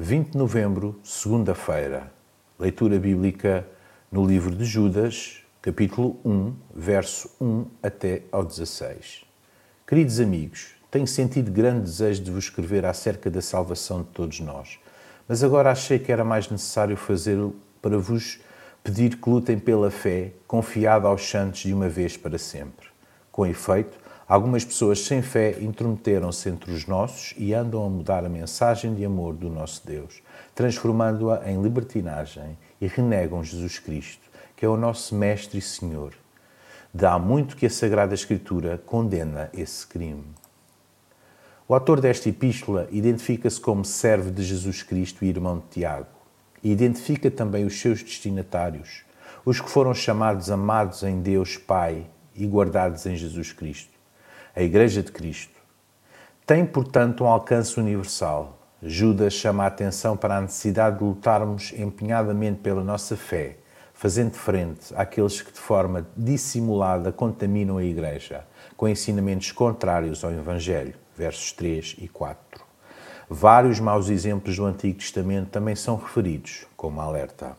20 de novembro, segunda-feira. Leitura bíblica no livro de Judas, capítulo 1, verso 1 até ao 16. Queridos amigos, tenho sentido grande desejo de vos escrever acerca da salvação de todos nós, mas agora achei que era mais necessário fazê-lo para vos pedir que lutem pela fé, confiada aos santos de uma vez para sempre. Com efeito, Algumas pessoas sem fé intrometeram-se entre os nossos e andam a mudar a mensagem de amor do nosso Deus, transformando-a em libertinagem e renegam Jesus Cristo, que é o nosso Mestre e Senhor. Dá muito que a Sagrada Escritura condena esse crime. O autor desta epístola identifica-se como servo de Jesus Cristo e irmão de Tiago, e identifica também os seus destinatários, os que foram chamados amados em Deus Pai e guardados em Jesus Cristo a Igreja de Cristo. Tem, portanto, um alcance universal. Judas chama a atenção para a necessidade de lutarmos empenhadamente pela nossa fé, fazendo frente àqueles que de forma dissimulada contaminam a Igreja, com ensinamentos contrários ao Evangelho, versos 3 e 4. Vários maus exemplos do Antigo Testamento também são referidos como alerta.